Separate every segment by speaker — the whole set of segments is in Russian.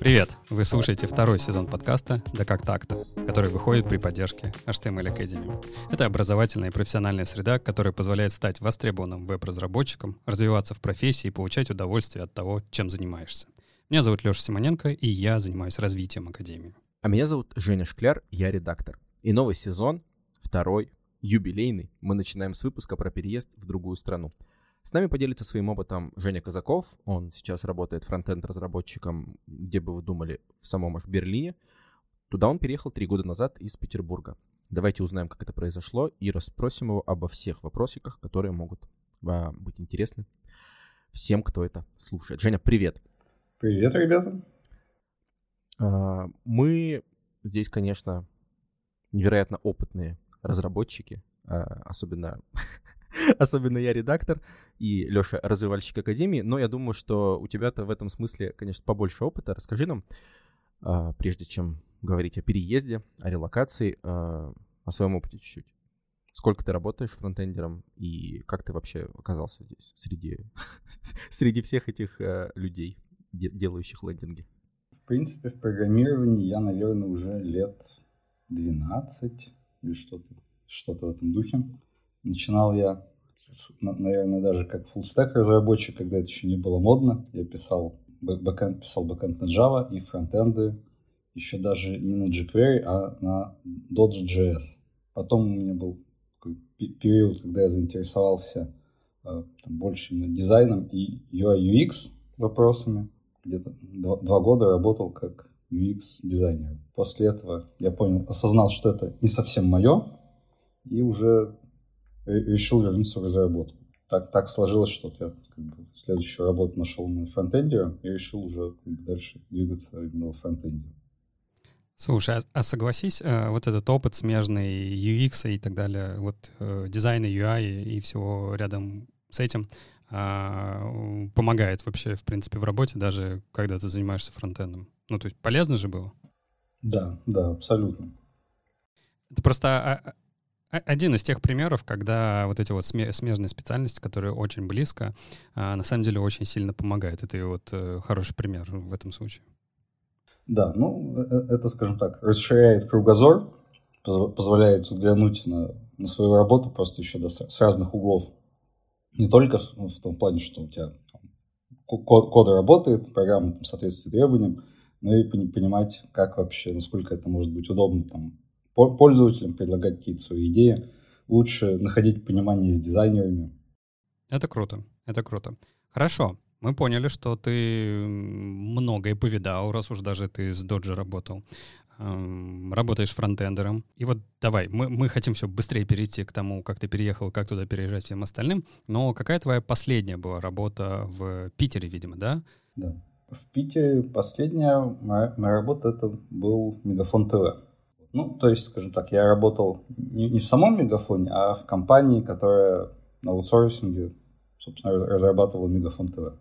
Speaker 1: Привет! Вы слушаете второй сезон подкаста «Да как так-то», который выходит при поддержке HTML Academy. Это образовательная и профессиональная среда, которая позволяет стать востребованным веб-разработчиком, развиваться в профессии и получать удовольствие от того, чем занимаешься. Меня зовут Леша Симоненко, и я занимаюсь развитием Академии.
Speaker 2: А меня зовут Женя Шкляр, я редактор. И новый сезон, второй, юбилейный, мы начинаем с выпуска про переезд в другую страну. С нами поделится своим опытом Женя Казаков. Он сейчас работает фронтенд-разработчиком, где бы вы думали, в самом аж Берлине. Туда он переехал три года назад из Петербурга. Давайте узнаем, как это произошло, и расспросим его обо всех вопросиках, которые могут а, быть интересны всем, кто это слушает. Женя, привет.
Speaker 3: Привет, ребята.
Speaker 2: А, мы здесь, конечно, невероятно опытные разработчики, а, особенно Особенно я редактор и Леша развивальщик Академии. Но я думаю, что у тебя-то в этом смысле, конечно, побольше опыта. Расскажи нам, а, прежде чем говорить о переезде, о релокации, а, о своем опыте чуть-чуть. Сколько ты работаешь фронтендером и как ты вообще оказался здесь среди, среди всех этих людей, делающих лендинги?
Speaker 3: В принципе, в программировании я, наверное, уже лет 12 или что-то что в этом духе. Начинал я, наверное, даже как full-stack разработчик, когда это еще не было модно. Я писал бэкэнд, писал бэкэнд на Java и фронтенды еще даже не на jQuery, а на Dodge.js. Потом у меня был период, когда я заинтересовался э, там, больше именно дизайном и UI UX вопросами. Где-то два года работал как UX-дизайнер. После этого я понял, осознал, что это не совсем мое, и уже решил вернуться в разработку. Так, так сложилось, что я как бы, следующую работу нашел на фронтенде и решил уже как бы, дальше двигаться именно в фронтенде.
Speaker 1: Слушай, а, а согласись, э, вот этот опыт смежный UX и так далее, вот э, дизайна, UI и всего рядом с этим э, помогает вообще, в принципе, в работе, даже когда ты занимаешься фронтендом. Ну, то есть полезно же было?
Speaker 3: Да, да, абсолютно.
Speaker 1: Это просто а, а, один из тех примеров, когда вот эти вот смежные специальности, которые очень близко, а, на самом деле очень сильно помогают. Это и вот э, хороший пример в этом случае.
Speaker 3: Да, ну, э, э, это, скажем так, расширяет кругозор, позволяет взглянуть на, на свою работу просто еще да, с разных углов. Не только в том плане, что у тебя код, код работает, программа там, соответствует требованиям, но и понимать, как вообще, насколько это может быть удобно там, пользователям, предлагать какие-то свои идеи. Лучше находить понимание с дизайнерами.
Speaker 1: Это круто, это круто. Хорошо, мы поняли, что ты многое повидал, раз уж даже ты с Dodge работал. Работаешь фронтендером. И вот давай, мы, мы хотим все быстрее перейти к тому, как ты переехал, как туда переезжать всем остальным. Но какая твоя последняя была работа в Питере, видимо, да?
Speaker 3: Да. В Питере последняя моя, моя работа это был Мегафон ТВ. Ну, то есть, скажем так, я работал не, не в самом Мегафоне, а в компании, которая на аутсорсинге, собственно, разрабатывала Мегафон ТВ.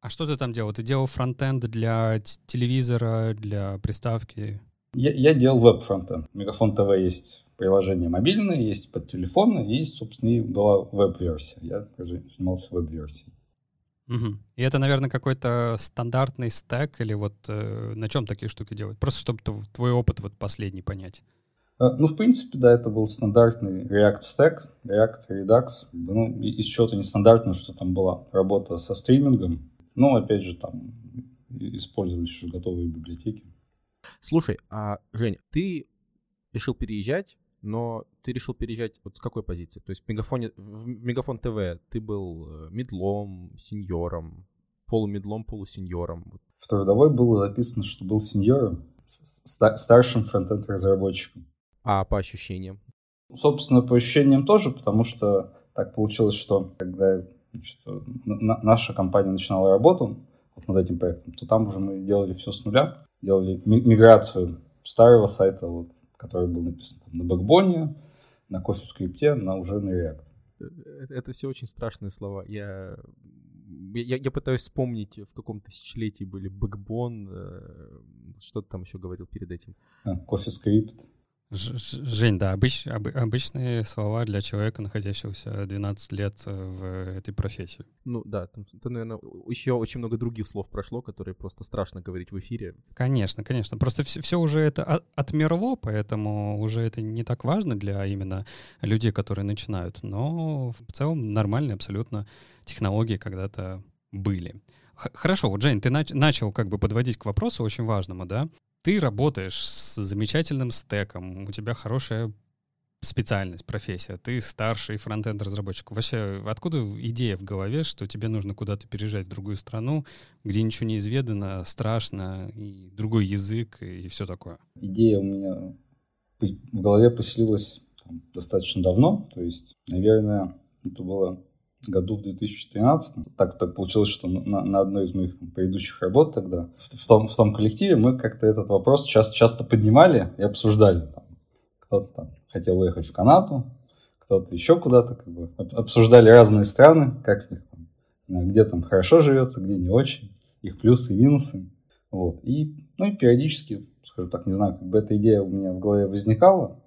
Speaker 1: А что ты там делал? Ты делал фронтенд для телевизора, для приставки?
Speaker 3: Я, я делал веб-фронтенд. Мегафон ТВ есть приложение мобильное, есть под телефон, есть, собственно, и была веб-версия. Я занимался веб-версией.
Speaker 1: Угу. И это, наверное, какой-то стандартный стек или вот э, на чем такие штуки делать? Просто чтобы твой опыт вот последний понять.
Speaker 3: А, ну, в принципе, да, это был стандартный React Stack, React, Redux. Ну, из чего-то нестандартного, что там была работа со стримингом. Ну, опять же, там использовались уже готовые библиотеки.
Speaker 2: Слушай, а, Жень, ты решил переезжать но ты решил переезжать вот с какой позиции? То есть в Мегафоне, в Мегафон ТВ ты был э, медлом, сеньором, полумедлом, полусеньором.
Speaker 3: В трудовой было записано, что был сеньором, старшим фронтенд-разработчиком.
Speaker 2: А по ощущениям?
Speaker 3: Собственно, по ощущениям тоже, потому что так получилось, что когда значит, наша компания начинала работу вот над этим проектом, то там уже мы делали все с нуля, делали миграцию старого сайта вот который был написан там, на бэкбоне, на кофе-скрипте, на уже на React.
Speaker 2: Это, все очень страшные слова. Я, я, я пытаюсь вспомнить, в каком тысячелетии были бэкбон, э, что ты там еще говорил перед этим.
Speaker 3: А, CoffeeScript.
Speaker 1: Жень, да, обыч, об, обычные слова для человека, находящегося 12 лет э, в этой профессии.
Speaker 2: Ну да, там, там, наверное, еще очень много других слов прошло, которые просто страшно говорить в эфире.
Speaker 1: Конечно, конечно. Просто все, все уже это отмерло, поэтому уже это не так важно для именно людей, которые начинают. Но в целом нормальные абсолютно технологии когда-то были. Хорошо, вот, Жень, ты нач- начал как бы подводить к вопросу очень важному, да? Ты работаешь с замечательным стеком, у тебя хорошая специальность, профессия, ты старший фронтенд разработчик. Вообще, откуда идея в голове, что тебе нужно куда-то переезжать в другую страну, где ничего не изведано, страшно, и другой язык, и все такое?
Speaker 3: Идея у меня в голове поселилась там, достаточно давно, то есть, наверное, это было году в 2013. Так, так получилось, что на, на одной из моих там, предыдущих работ тогда, в, в, том, в том коллективе, мы как-то этот вопрос часто, часто поднимали и обсуждали. кто-то там хотел уехать в Канаду, кто-то еще куда-то, как бы обсуждали разные страны, как них там, где там хорошо живется, где не очень, их плюсы и минусы. Вот. И, ну, и периодически, скажем так, не знаю, как бы эта идея у меня в голове возникала,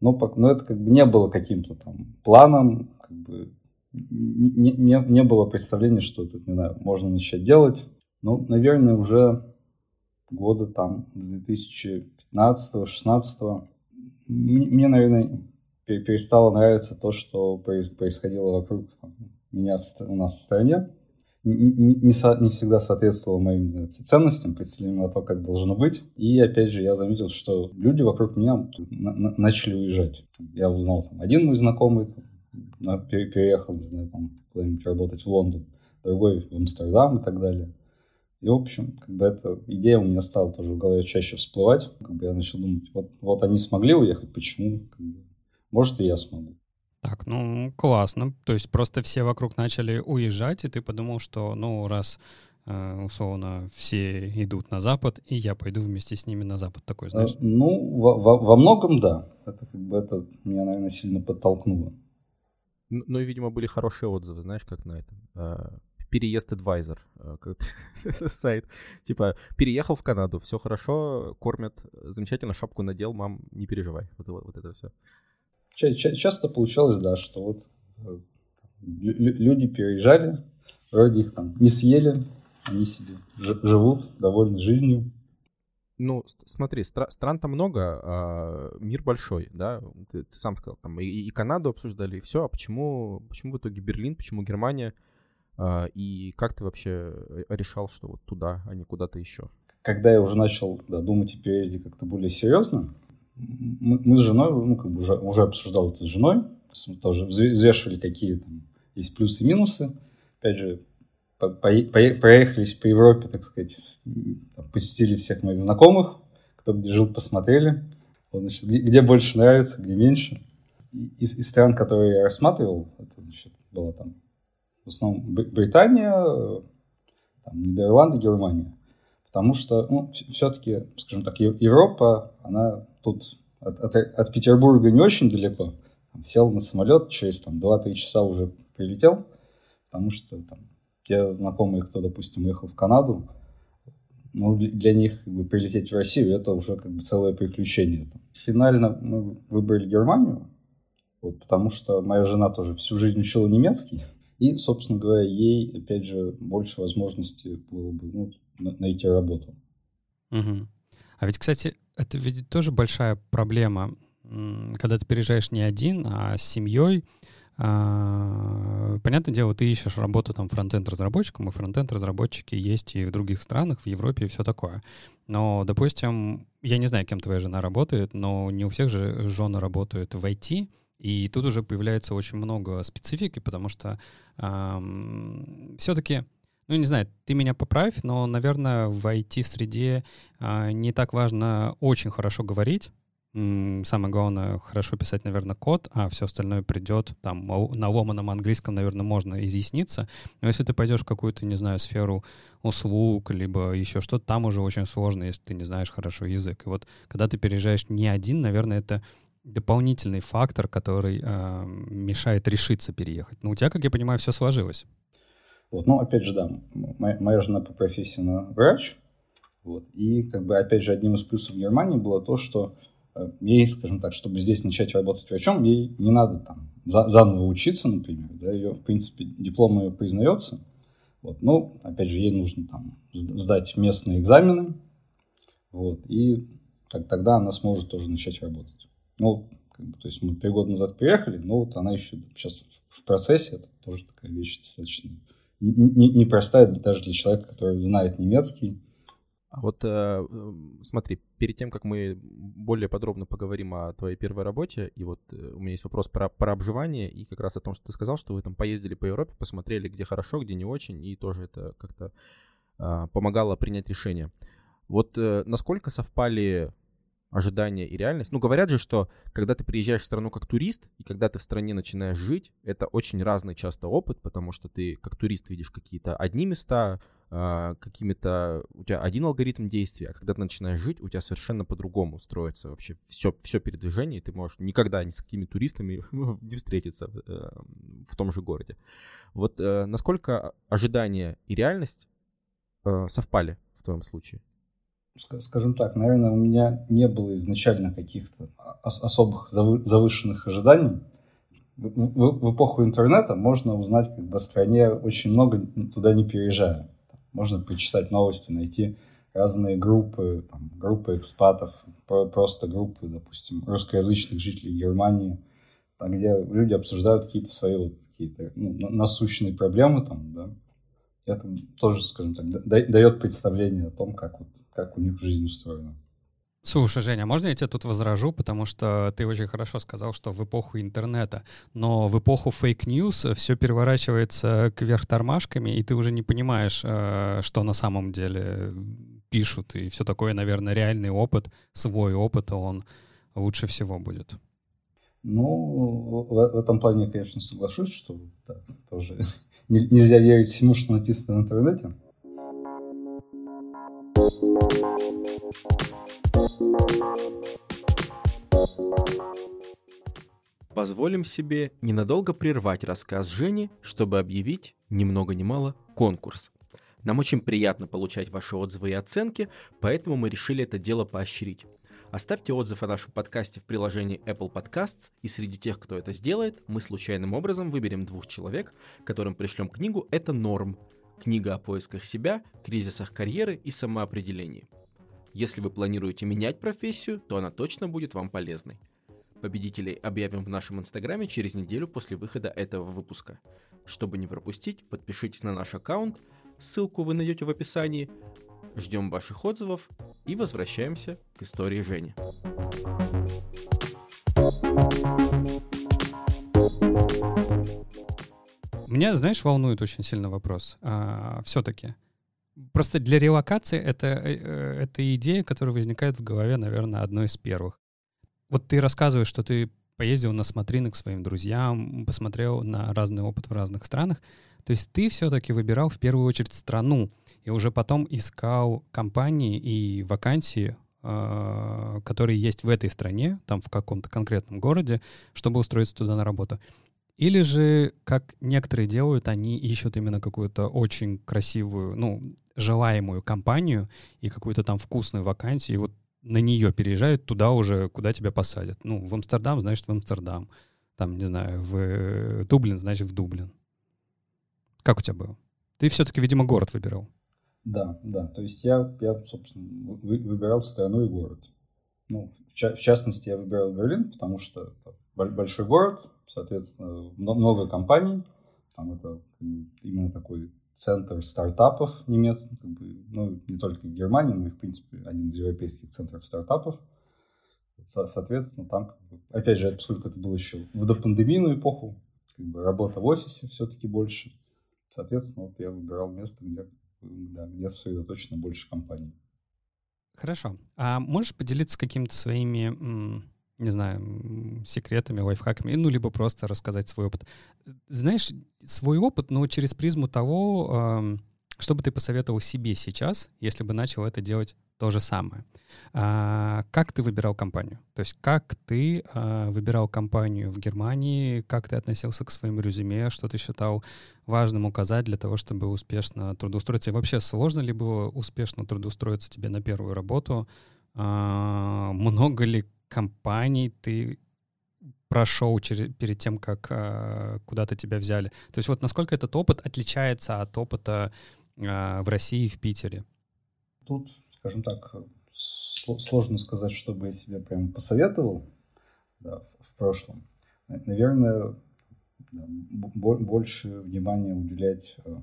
Speaker 3: но, но это как бы не было каким-то там планом, как бы не, не, не было представления, что это, не знаю, можно начать делать. Ну, наверное, уже года там 2015-16 мне, наверное, перестало нравиться то, что происходило вокруг там, меня в, у нас в стране. Не, не, не, не всегда соответствовало моим ценностям, представлениям о том, как должно быть. И опять же, я заметил, что люди вокруг меня на, на, начали уезжать. Я узнал, там, один мой знакомый переехал, не знаю, там, куда-нибудь работать в Лондон, другой в Амстердам и так далее. И, в общем, как бы эта идея у меня стала тоже в голове чаще всплывать. Как бы я начал думать, вот, вот они смогли уехать, почему? Как бы, может, и я смогу.
Speaker 1: Так, ну, классно. То есть просто все вокруг начали уезжать, и ты подумал, что, ну, раз э, условно все идут на Запад, и я пойду вместе с ними на Запад, такой, знаешь?
Speaker 3: Ну, во, во, во многом да. Это как бы это меня, наверное, сильно подтолкнуло.
Speaker 2: Ну, и, видимо, были хорошие отзывы, знаешь, как на этом. А, переезд адвайзер, а, сайт. Типа, переехал в Канаду, все хорошо, кормят, замечательно, шапку надел, мам, не переживай. Вот, вот, вот это все.
Speaker 3: Часто получалось, да, что вот э, люди переезжали, вроде их там не съели, они себе живут, довольны жизнью.
Speaker 2: Ну, смотри, стра- стран там много, а мир большой, да, ты, ты сам сказал, там и, и Канаду обсуждали, и все, а почему, почему в итоге Берлин, почему Германия, а, и как ты вообще решал, что вот туда, а не куда-то еще?
Speaker 3: Когда я уже начал да, думать о переезде как-то более серьезно, мы, мы с женой, ну, как бы уже, уже обсуждал это с женой, тоже взвешивали, какие там есть плюсы и минусы. Опять же, проехались по Европе, так сказать, посетили всех моих знакомых, кто где жил, посмотрели. Вот, значит, где, где больше нравится, где меньше. Из, из стран, которые я рассматривал, это значит, было там в основном Британия, там, Нидерланды, Германия. Потому что, ну, все-таки, скажем так, Европа, она тут от, от, от Петербурга не очень далеко. Сел на самолет, через там 2-3 часа уже прилетел, потому что там те знакомые, кто, допустим, уехал в Канаду, ну, для них как бы, прилететь в Россию это уже как бы целое приключение. Финально мы выбрали Германию, вот, потому что моя жена тоже всю жизнь учила немецкий, и, собственно говоря, ей, опять же, больше возможностей было бы ну, найти работу.
Speaker 1: Угу. А ведь, кстати, это ведь тоже большая проблема, когда ты переезжаешь не один, а с семьей, понятное дело, ты ищешь работу там фронтенд-разработчиком, и фронтенд-разработчики есть и в других странах, в Европе и все такое. Но, допустим, я не знаю, кем твоя жена работает, но не у всех же жены работают в IT, и тут уже появляется очень много специфики, потому что эм, все-таки, ну, не знаю, ты меня поправь, но, наверное, в IT-среде э, не так важно очень хорошо говорить, самое главное, хорошо писать, наверное, код, а все остальное придет, там, на ломаном английском, наверное, можно изъясниться. Но если ты пойдешь в какую-то, не знаю, сферу услуг, либо еще что-то, там уже очень сложно, если ты не знаешь хорошо язык. И вот когда ты переезжаешь не один, наверное, это дополнительный фактор, который э, мешает решиться переехать. Но у тебя, как я понимаю, все сложилось.
Speaker 3: Вот, ну, опять же, да, моя, моя жена по профессии она врач, вот, и, как бы, опять же, одним из плюсов Германии было то, что ей, скажем так, чтобы здесь начать работать врачом, ей не надо там за, заново учиться, например, да, ее, в принципе, диплом ее признается, вот, но, опять же, ей нужно там сдать местные экзамены, вот, и так, тогда она сможет тоже начать работать. Ну, как бы, то есть мы три года назад приехали, но вот она еще сейчас в процессе, это тоже такая вещь достаточно непростая не, не даже для человека, который знает немецкий.
Speaker 2: А вот э, смотри, перед тем, как мы более подробно поговорим о твоей первой работе, и вот э, у меня есть вопрос про, про обживание, и как раз о том, что ты сказал, что вы там поездили по Европе, посмотрели, где хорошо, где не очень, и тоже это как-то э, помогало принять решение. Вот э, насколько совпали ожидания и реальность. Ну, говорят же, что когда ты приезжаешь в страну как турист, и когда ты в стране начинаешь жить, это очень разный часто опыт, потому что ты как турист видишь какие-то одни места, а, какими-то... У тебя один алгоритм действия, а когда ты начинаешь жить, у тебя совершенно по-другому строится вообще все, все передвижение, и ты можешь никогда ни с какими туристами не встретиться э, в том же городе. Вот э, насколько ожидания и реальность э, совпали в твоем случае?
Speaker 3: скажем так, наверное, у меня не было изначально каких-то особых завышенных ожиданий. В эпоху интернета можно узнать как бы о стране очень много, туда не переезжая. Можно почитать новости, найти разные группы, там, группы экспатов, просто группы, допустим, русскоязычных жителей Германии, там, где люди обсуждают какие-то свои вот, какие-то ну, насущные проблемы, там, да. Это тоже, скажем так, дает представление о том, как вот как у них жизнь устроена.
Speaker 1: Слушай, Женя, можно я тебя тут возражу, потому что ты очень хорошо сказал, что в эпоху интернета, но в эпоху fake news все переворачивается кверх тормашками, и ты уже не понимаешь, э, что на самом деле пишут, и все такое, наверное, реальный опыт, свой опыт, он лучше всего будет.
Speaker 3: Ну, в, в этом плане конечно, соглашусь, что да, тоже нельзя верить всему, что написано в интернете.
Speaker 2: Позволим себе ненадолго прервать рассказ Жени, чтобы объявить, ни много ни мало, конкурс. Нам очень приятно получать ваши отзывы и оценки, поэтому мы решили это дело поощрить. Оставьте отзыв о нашем подкасте в приложении Apple Podcasts, и среди тех, кто это сделает, мы случайным образом выберем двух человек, которым пришлем книгу «Это норм», книга о поисках себя, кризисах карьеры и самоопределении. Если вы планируете менять профессию, то она точно будет вам полезной. Победителей объявим в нашем инстаграме через неделю после выхода этого выпуска. Чтобы не пропустить, подпишитесь на наш аккаунт, ссылку вы найдете в описании. Ждем ваших отзывов и возвращаемся к истории Жени.
Speaker 1: Меня, знаешь, волнует очень сильно вопрос. А, все-таки, Просто для релокации это, э, э, это идея, которая возникает в голове, наверное, одной из первых. Вот ты рассказываешь, что ты поездил на смотрины к своим друзьям, посмотрел на разный опыт в разных странах. То есть ты все-таки выбирал в первую очередь страну и уже потом искал компании и вакансии, э, которые есть в этой стране, там в каком-то конкретном городе, чтобы устроиться туда на работу. Или же, как некоторые делают, они ищут именно какую-то очень красивую, ну, желаемую компанию и какую-то там вкусную вакансию, и вот на нее переезжают туда уже, куда тебя посадят. Ну, в Амстердам, значит, в Амстердам. Там, не знаю, в э, Дублин, значит, в Дублин. Как у тебя было? Ты все-таки, видимо, город выбирал.
Speaker 3: Да, да. То есть я, я собственно, выбирал страну и город. Ну, в, ча- в частности, я выбирал Берлин, потому что большой город, соответственно, много компаний. Там это именно такой центр стартапов немецких, как бы, ну, не только в Германии, но и, в принципе, один из европейских центров стартапов. Со- соответственно, там, как бы, опять же, поскольку это было еще в допандемийную эпоху, как бы работа в офисе все-таки больше. Соответственно, вот я выбирал место, где, да, где сосредоточено больше компаний.
Speaker 1: Хорошо. А можешь поделиться какими-то своими не знаю, секретами, лайфхаками, ну, либо просто рассказать свой опыт. Знаешь, свой опыт, но через призму того, что бы ты посоветовал себе сейчас, если бы начал это делать то же самое. А, как ты выбирал компанию? То есть как ты а, выбирал компанию в Германии, как ты относился к своему резюме, что ты считал важным указать для того, чтобы успешно трудоустроиться? И вообще сложно ли было успешно трудоустроиться тебе на первую работу? А, много ли компаний ты прошел через, перед тем, как э, куда-то тебя взяли? То есть вот насколько этот опыт отличается от опыта э, в России и в Питере?
Speaker 3: Тут, скажем так, сложно сказать, чтобы я себе прям посоветовал да, в прошлом. Наверное, да, больше внимания уделять э,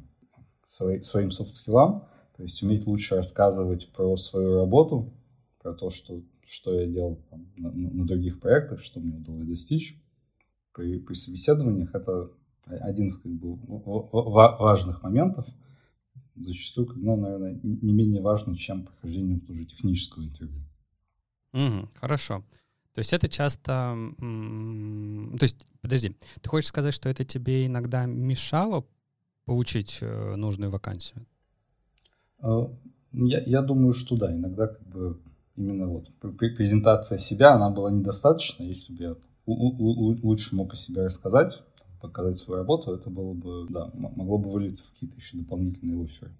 Speaker 3: свои, своим софт-скиллам, то есть уметь лучше рассказывать про свою работу, про то, что, что я делал там, на, на других проектах, что мне удалось достичь. При, при собеседованиях это один из как бы, важных моментов, зачастую, ну, наверное, не менее важно, чем прохождение тоже технического интервью.
Speaker 1: Угу, хорошо. То есть это часто... То есть, подожди, ты хочешь сказать, что это тебе иногда мешало получить э, нужную вакансию?
Speaker 3: А, я, я думаю, что да. Иногда как бы именно вот презентация себя, она была недостаточна. Если бы я лучше мог о себе рассказать, показать свою работу, это было бы, да, могло бы вылиться в какие-то еще дополнительные оферы.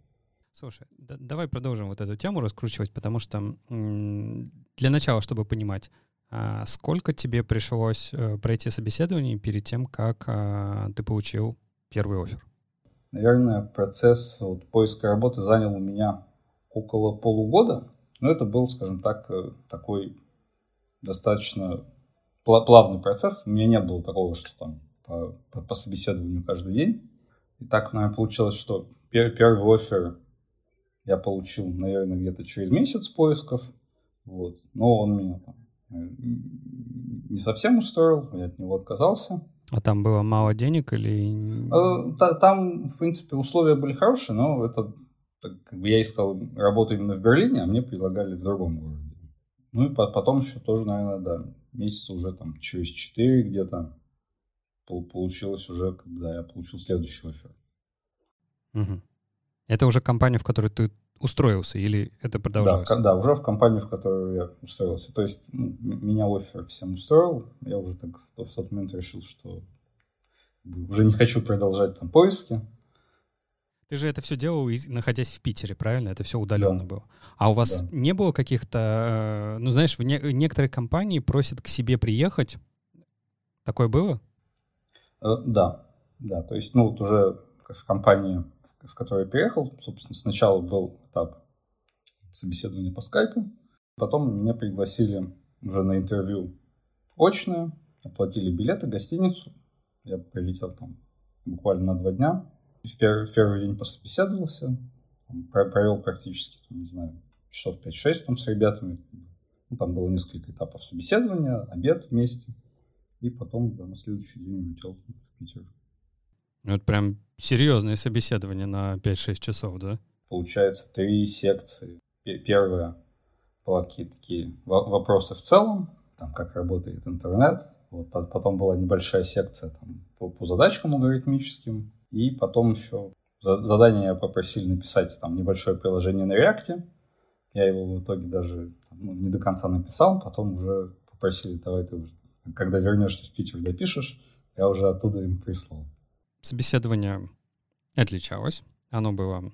Speaker 1: Слушай, да, давай продолжим вот эту тему раскручивать, потому что для начала, чтобы понимать, а сколько тебе пришлось э, пройти собеседование перед тем, как а, ты получил первый офер?
Speaker 3: Наверное, процесс вот, поиска работы занял у меня около полугода, но это был, скажем так, э, такой достаточно плавный процесс. У меня не было такого, что там по, по, по собеседованию каждый день. И так, наверное, получилось, что первый офер я получил, наверное, где-то через месяц поисков. Вот. Но он меня там не совсем устроил, я от него отказался.
Speaker 1: А там было мало денег или...
Speaker 3: Э, там, в принципе, условия были хорошие, но это как бы я искал работу именно в Берлине, а мне предлагали в другом городе. Ну и потом еще тоже, наверное, да, месяца уже там через 4 где-то получилось уже, когда я получил следующий офер.
Speaker 1: Угу. Это уже компания, в которой ты устроился или это продолжалось?
Speaker 3: Да, да, уже в компанию, в которую я устроился. То есть ну, меня офер всем устроил. Я уже так в тот момент решил, что уже не хочу продолжать там поиски.
Speaker 1: Ты же это все делал, находясь в Питере, правильно? Это все удаленно да. было. А у вас да. не было каких-то, э, ну знаешь, в не, некоторые компании просят к себе приехать. Такое было?
Speaker 3: Э, да, да. То есть, ну вот уже в компании в которой я переехал, собственно, сначала был этап собеседования по скайпу, потом меня пригласили уже на интервью очное, оплатили билеты, гостиницу, я прилетел там буквально на два дня, в первый, в первый день пособеседовался, провел практически, там, не знаю, часов 5-6 там с ребятами, ну, там было несколько этапов собеседования, обед вместе, и потом да, на следующий день улетел в Питер.
Speaker 1: Ну, это прям серьезное собеседование на 5-6 часов, да?
Speaker 3: Получается, три секции. Первая была какие-то такие вопросы в целом, там, как работает интернет. Вот, потом была небольшая секция там, по, по задачкам алгоритмическим. И потом еще задание попросили написать там небольшое приложение на React. Я его в итоге даже ну, не до конца написал, потом уже попросили, давай ты, когда вернешься в Питер, допишешь. Я уже оттуда им прислал.
Speaker 1: Собеседование отличалось. Оно было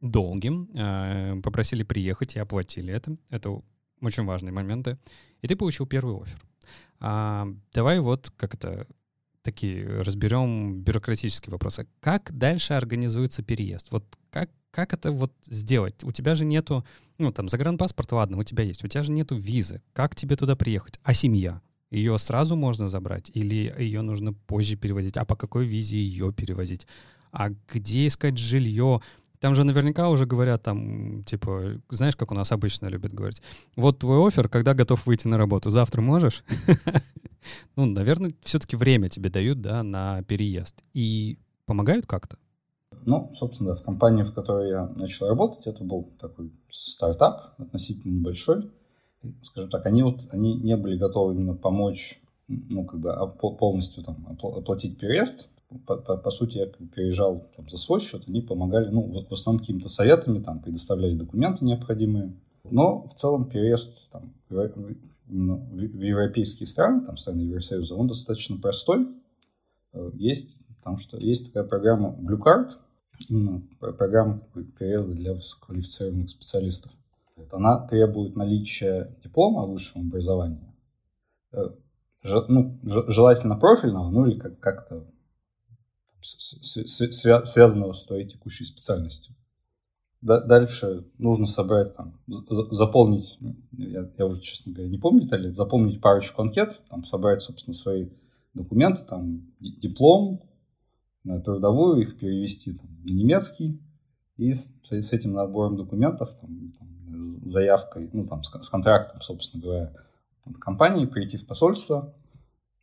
Speaker 1: долгим. Э, попросили приехать и оплатили это. Это очень важные моменты. И ты получил первый офер. А, давай вот как-то такие разберем бюрократические вопросы. Как дальше организуется переезд? Вот как, как это вот сделать? У тебя же нету, ну там загранпаспорт, ладно, у тебя есть, у тебя же нету визы. Как тебе туда приехать? А семья? Ее сразу можно забрать или ее нужно позже перевозить? А по какой визе ее перевозить? А где искать жилье? Там же наверняка уже говорят там, типа, знаешь, как у нас обычно любят говорить, вот твой офер, когда готов выйти на работу, завтра можешь? Ну, наверное, все-таки время тебе дают, да, на переезд. И помогают как-то?
Speaker 3: Ну, собственно, в компании, в которой я начал работать, это был такой стартап, относительно небольшой скажем так, они вот они не были готовы именно помочь, ну, как бы полностью там оплатить переезд. По, по, по сути, я переезжал там, за свой счет, они помогали, ну, в основном какими-то советами, там, предоставляли документы необходимые. Но в целом переезд там, в европейские страны, там, страны Евросоюза, он достаточно простой. Э, есть, там что, есть такая программа Blue Card, именно программа переезда для высококвалифицированных специалистов. Она требует наличия диплома о высшем образовании ну, желательно профильного, ну или как- как-то связанного с твоей текущей специальностью. Дальше нужно собрать, там, заполнить, ну, я, я уже, честно говоря, не помню детали, заполнить парочку анкет, там, собрать, собственно, свои документы, там, диплом, на трудовую, их перевести там, на немецкий, и с, с этим набором документов, там, там, заявкой, ну, там, с, с контрактом, собственно говоря, от компании прийти в посольство,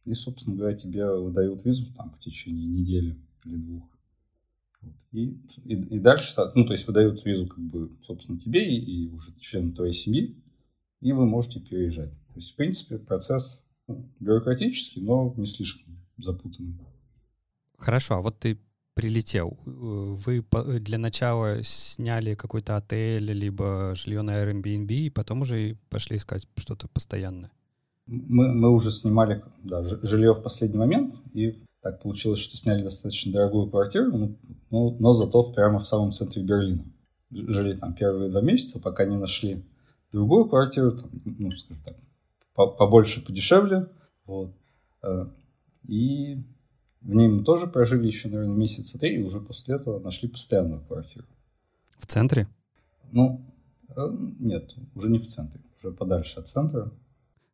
Speaker 3: и, собственно говоря, тебе выдают визу там в течение недели или двух. И, и, и дальше, ну, то есть выдают визу, как бы, собственно, тебе и, и уже членам твоей семьи, и вы можете переезжать. То есть, в принципе, процесс ну, бюрократический, но не слишком запутанный.
Speaker 1: Хорошо, а вот ты прилетел, вы для начала сняли какой-то отель, либо жилье на Airbnb, и потом уже пошли искать что-то постоянное?
Speaker 3: Мы, мы уже снимали да, жилье в последний момент, и так получилось, что сняли достаточно дорогую квартиру, ну, ну, но зато прямо в самом центре Берлина. Жили там первые два месяца, пока не нашли другую квартиру, там, ну, скажем так, побольше, подешевле. Вот. Э, и в ней мы тоже прожили еще, наверное, месяца три, и уже после этого нашли постоянную квартиру.
Speaker 1: В центре?
Speaker 3: Ну, э, нет, уже не в центре, уже подальше от центра.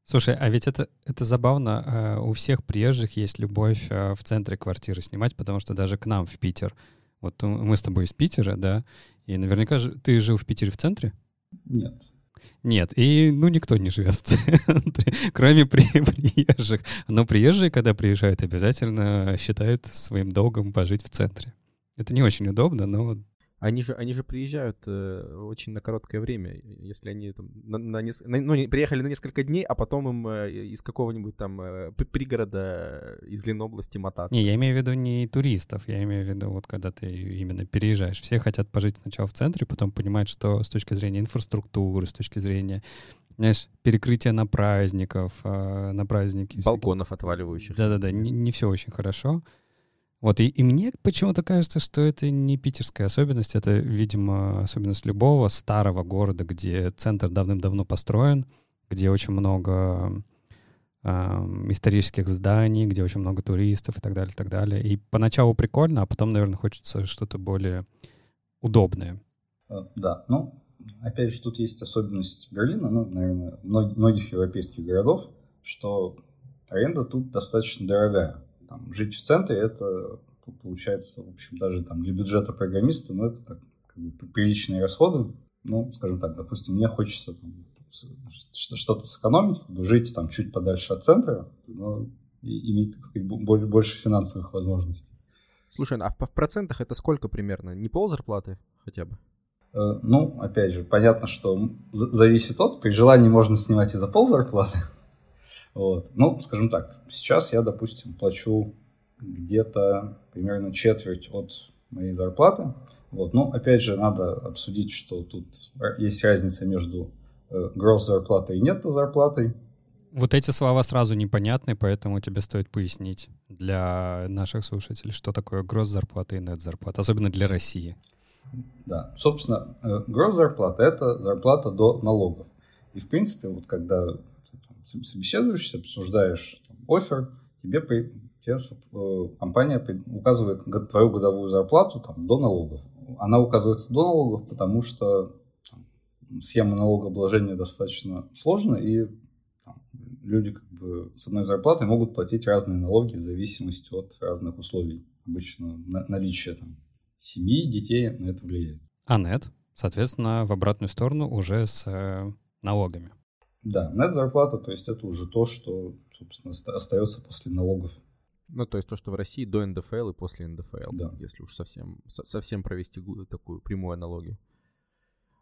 Speaker 1: Слушай, а ведь это, это забавно. Э, у всех приезжих есть любовь э, в центре квартиры снимать, потому что даже к нам в Питер. Вот мы с тобой из Питера, да, и наверняка ты жил в Питере в центре?
Speaker 3: Нет.
Speaker 1: Нет, и ну никто не живет в центре, кроме при, приезжих. Но приезжие, когда приезжают, обязательно считают своим долгом пожить в центре. Это не очень удобно, но
Speaker 2: они же, они же приезжают э, очень на короткое время. Если они там на, на, неск... на, ну, приехали на несколько дней, а потом им э, из какого-нибудь там э, пригорода из Ленобласти мотаться.
Speaker 1: Не, я имею в виду не туристов, я имею в виду вот когда ты именно переезжаешь. Все хотят пожить сначала в центре, потом понимать, что с точки зрения инфраструктуры, с точки зрения знаешь, перекрытия на праздников, э, на праздники.
Speaker 2: Балконов всякие. отваливающихся.
Speaker 1: Да-да-да, не, не все очень хорошо. Вот, и, и мне почему-то кажется, что это не питерская особенность, это, видимо, особенность любого старого города, где центр давным-давно построен, где очень много э, исторических зданий, где очень много туристов и так далее, и так далее. И поначалу прикольно, а потом, наверное, хочется что-то более удобное.
Speaker 3: Э, да, ну, опять же, тут есть особенность Берлина, ну, наверное, многих европейских городов, что аренда тут достаточно дорогая там, жить в центре, это получается, в общем, даже там для бюджета программиста, ну, это так, как бы, приличные расходы. Ну, скажем так, допустим, мне хочется там, что-то сэкономить, как бы, жить там чуть подальше от центра, но и иметь, так сказать, больше финансовых возможностей.
Speaker 2: Слушай, а в, в процентах это сколько примерно? Не пол зарплаты хотя бы?
Speaker 3: Э, ну, опять же, понятно, что зависит от, при желании можно снимать и за пол зарплаты. Вот. Ну, скажем так, сейчас я, допустим, плачу где-то примерно четверть от моей зарплаты. Вот. Ну, опять же, надо обсудить, что тут есть разница между gross э, зарплатой и нет зарплатой.
Speaker 1: Вот эти слова сразу непонятны, поэтому тебе стоит пояснить для наших слушателей, что такое gross зарплата и net зарплата, особенно для России.
Speaker 3: Да, собственно, э, gross зарплата – это зарплата до налогов. И, в принципе, вот когда собеседуешься, обсуждаешь офер, тебе, тебе э, компания указывает твою годовую зарплату там, до налогов. Она указывается до налогов, потому что там, схема налогообложения достаточно сложная, и там, люди как бы, с одной зарплатой могут платить разные налоги в зависимости от разных условий. Обычно на, наличие там, семьи, детей на это влияет.
Speaker 1: А нет, соответственно, в обратную сторону уже с э, налогами.
Speaker 3: Да, нет зарплата, то есть это уже то, что, собственно, остается после налогов.
Speaker 2: Ну, то есть то, что в России до НДФЛ и после НДФЛ, да. если уж совсем, совсем провести такую прямую аналогию.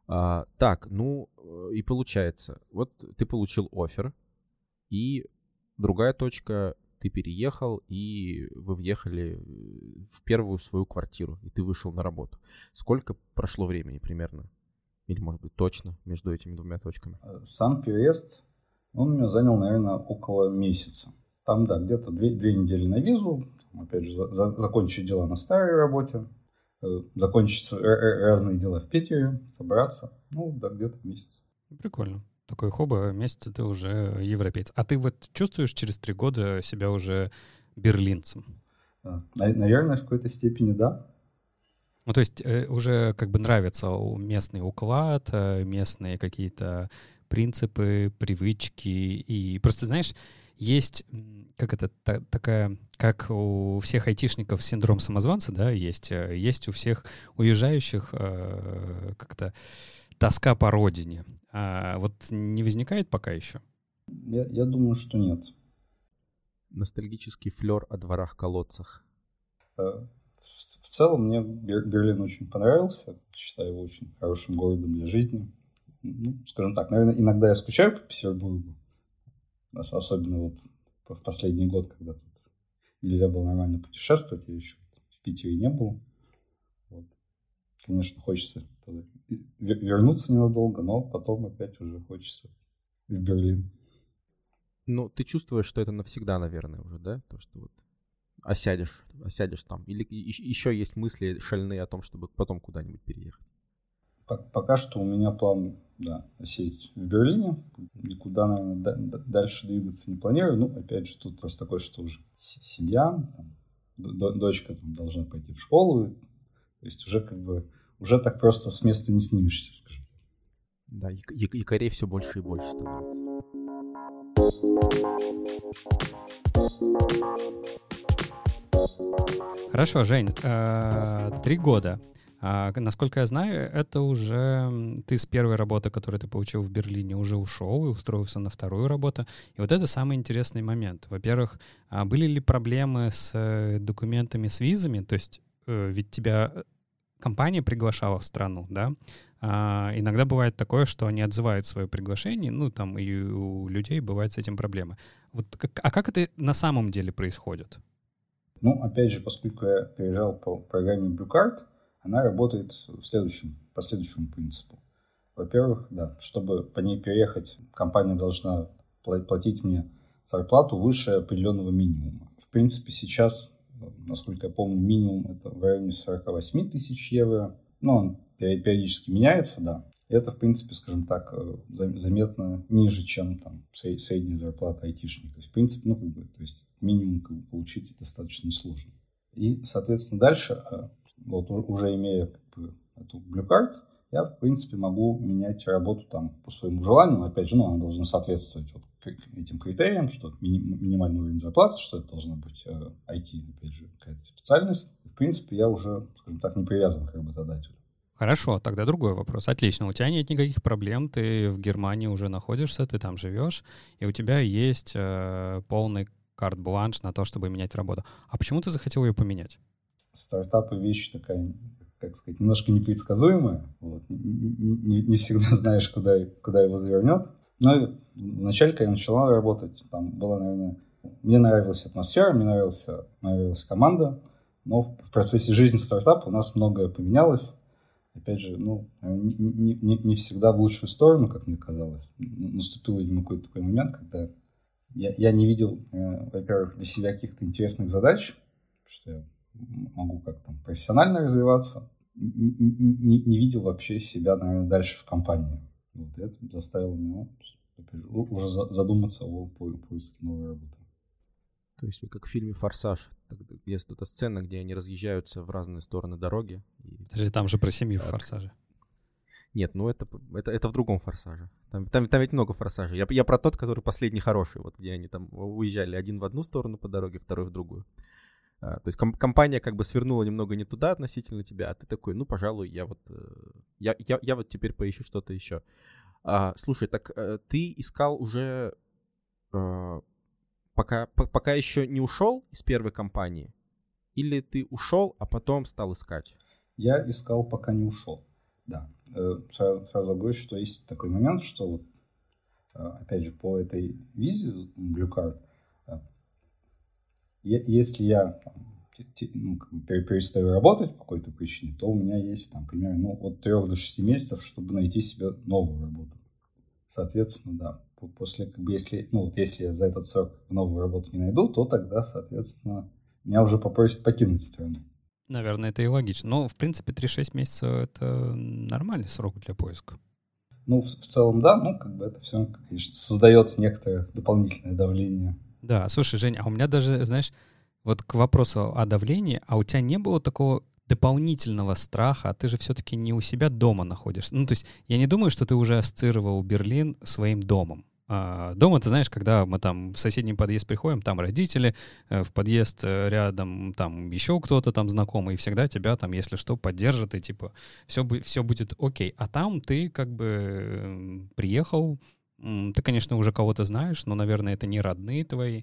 Speaker 2: А, так, ну э, и получается, вот ты получил офер, и другая точка, ты переехал, и вы въехали в первую свою квартиру, и ты вышел на работу. Сколько прошло времени примерно? Или, может быть, точно между этими двумя точками?
Speaker 3: Э, сам переезд, он меня занял, наверное, около месяца. Там, да, где-то две, две недели на визу, опять же, за, за, закончить дела на старой работе, э, закончить разные дела в Питере, собраться. Ну, да, где-то месяц.
Speaker 1: Прикольно. такой хоба, месяц ты уже европеец. А ты вот чувствуешь через три года себя уже берлинцем?
Speaker 3: А, наверное, в какой-то степени да.
Speaker 1: Ну, то есть э, уже как бы нравится местный уклад, э, местные какие-то принципы, привычки. И просто, знаешь, есть, как это, та, такая, как у всех айтишников синдром самозванца, да, есть, э, есть у всех уезжающих э, как-то тоска по родине. А вот не возникает пока еще?
Speaker 3: Я, я думаю, что нет.
Speaker 2: Ностальгический флер о дворах-колодцах.
Speaker 3: Э, в, целом мне Берлин очень понравился. Считаю его очень хорошим городом для жизни. Ну, скажем так, наверное, иногда я скучаю по Петербургу. Особенно вот в последний год, когда тут нельзя было нормально путешествовать, я еще в Питере не был. Вот. Конечно, хочется вернуться ненадолго, но потом опять уже хочется в Берлин.
Speaker 2: Ну, ты чувствуешь, что это навсегда, наверное, уже, да? То, что вот осядешь, осядешь там. Или еще есть мысли шальные о том, чтобы потом куда-нибудь переехать?
Speaker 3: Пока что у меня план, да, осесть в Берлине. Никуда, наверное, дальше двигаться не планирую. Ну, опять же, тут просто такое, что уже семья, там, дочка там, должна пойти в школу. То есть уже как бы уже так просто с места не снимешься, скажем.
Speaker 2: Да, якорей все больше и больше становится.
Speaker 1: Хорошо, Жень, э, три года. А, насколько я знаю, это уже ты с первой работы, которую ты получил в Берлине, уже ушел и устроился на вторую работу. И вот это самый интересный момент. Во-первых, а были ли проблемы с э, документами, с визами? То есть э, ведь тебя компания приглашала в страну, да, а, иногда бывает такое, что они отзывают свое приглашение, ну, там и у людей бывает с этим проблемы. Вот, а как это на самом деле происходит?
Speaker 3: Ну, опять же, поскольку я переезжал по программе Card, она работает в следующем, по следующему принципу. Во-первых, да, чтобы по ней переехать, компания должна платить мне зарплату выше определенного минимума. В принципе, сейчас насколько я помню, минимум это в районе 48 тысяч евро. Ну, он периодически меняется, да. Это, в принципе, скажем так, э, заметно ниже, чем там средняя зарплата айтишника. То есть, в принципе, ну, как бы, то есть минимум как бы, получить достаточно сложно. И, соответственно, дальше, э, вот уже имея как бы, эту Card, я, в принципе, могу менять работу там по своему желанию. Опять же, ну, она должна соответствовать вот этим критериям, что ми- минимальный уровень зарплаты, что это должна быть э, IT, опять же, какая-то специальность. В принципе, я уже, скажем так, не привязан к работодателю.
Speaker 1: Хорошо, тогда другой вопрос. Отлично, у тебя нет никаких проблем, ты в Германии уже находишься, ты там живешь, и у тебя есть э, полный карт-бланш на то, чтобы менять работу. А почему ты захотел ее поменять?
Speaker 3: Стартапы вещь такая, как сказать, немножко непредсказуемая. Вот. Не, не, не всегда знаешь, куда, куда его завернет. Но вначале, когда я начала работать, там было, наверное, мне нравилась атмосфера, мне нравилась, нравилась команда, но в процессе жизни стартапа у нас многое поменялось. Опять же, ну, не, не, не всегда в лучшую сторону, как мне казалось. Наступил, видимо, какой-то такой момент, когда я, я не видел, э, во-первых, для себя каких-то интересных задач, что я могу как-то профессионально развиваться, не, не, не видел вообще себя, наверное, дальше в компании. Вот это заставило меня уже задуматься о поиске новой работы.
Speaker 2: То есть вы как в фильме «Форсаж». Есть эта сцена, где они разъезжаются в разные стороны дороги.
Speaker 1: И... Даже там же про семью в «Форсаже».
Speaker 2: Нет, ну это, это, это в другом «Форсаже». Там, там, там ведь много «Форсажей». Я, я про тот, который последний хороший, вот где они там уезжали один в одну сторону по дороге, второй в другую. А, то есть ком- компания как бы свернула немного не туда относительно тебя, а ты такой, ну, пожалуй, я вот, э, я, я, я вот теперь поищу что-то еще. А, слушай, так э, ты искал уже, э, пока, по, пока еще не ушел из первой компании, или ты ушел, а потом стал искать?
Speaker 3: Я искал, пока не ушел, да. Сразу, сразу говорю, что есть такой момент, что вот, опять же, по этой визе Blue Card, если я ну, перестаю работать по какой-то причине, то у меня есть там примерно ну, от 3 до 6 месяцев, чтобы найти себе новую работу. Соответственно, да, после, как бы, если, ну, вот если я за этот срок новую работу не найду, то тогда, соответственно, меня уже попросят покинуть страну.
Speaker 1: Наверное, это и логично. Но, в принципе, 3-6 месяцев — это нормальный срок для поиска.
Speaker 3: Ну, в, в целом, да, ну, как бы это все, конечно, создает некоторое дополнительное давление.
Speaker 1: Да, слушай, Жень, а у меня даже, знаешь, вот к вопросу о давлении, а у тебя не было такого дополнительного страха, а ты же все-таки не у себя дома находишься. Ну, то есть я не думаю, что ты уже ассоциировал Берлин своим домом. А дома, ты знаешь, когда мы там в соседний подъезд приходим, там родители, э, в подъезд э, рядом там еще кто-то там знакомый, и всегда тебя там, если что, поддержат, и типа все, все будет окей. А там ты как бы приехал, ты, конечно, уже кого-то знаешь, но, наверное, это не родные твои,